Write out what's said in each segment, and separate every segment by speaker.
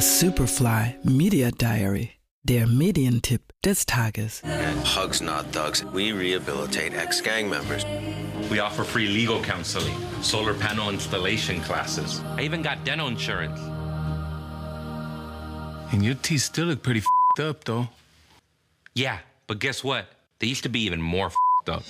Speaker 1: Superfly Media Diary, der Medientipp des Tages.
Speaker 2: At Hugs Not Thugs, we rehabilitate ex-gang members.
Speaker 3: We offer free legal counseling, solar panel installation classes. I even got dental insurance.
Speaker 4: And your teeth still look pretty fed up, though.
Speaker 3: Yeah, but guess what? They used to be even more fed up.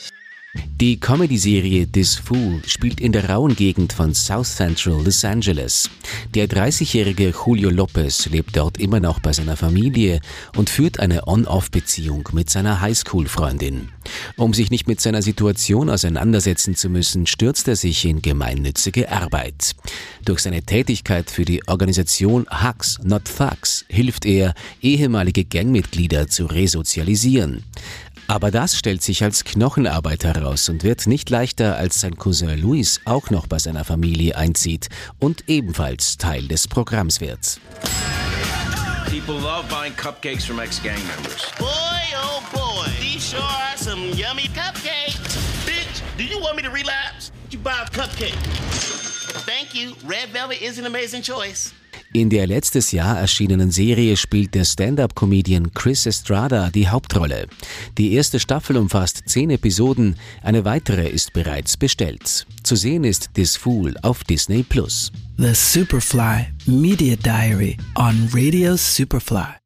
Speaker 5: Die Comedy-Serie This Fool spielt in der rauen Gegend von South Central Los Angeles. Der 30-jährige Julio Lopez lebt dort immer noch bei seiner Familie und führt eine On-Off-Beziehung mit seiner Highschool-Freundin. Um sich nicht mit seiner Situation auseinandersetzen zu müssen, stürzt er sich in gemeinnützige Arbeit. Durch seine Tätigkeit für die Organisation Hugs Not Thugs hilft er, ehemalige Gangmitglieder zu resozialisieren. Aber das stellt sich als Knochenarbeit heraus und wird nicht leichter, als sein Cousin Luis auch noch bei seiner Familie einzieht und ebenfalls Teil des Programms wird.
Speaker 2: People love buying cupcakes from ex-gang members.
Speaker 6: Boy, oh boy, these sure are some yummy cupcakes. Bitch, do you want me to relapse? You buy a cupcake. Thank you. Red Velvet is an amazing choice.
Speaker 5: In der letztes Jahr erschienenen Serie spielt der Stand-up-Comedian Chris Estrada die Hauptrolle. Die erste Staffel umfasst zehn Episoden, eine weitere ist bereits bestellt. Zu sehen ist This Fool auf Disney Plus.
Speaker 1: The Superfly Media Diary on Radio Superfly.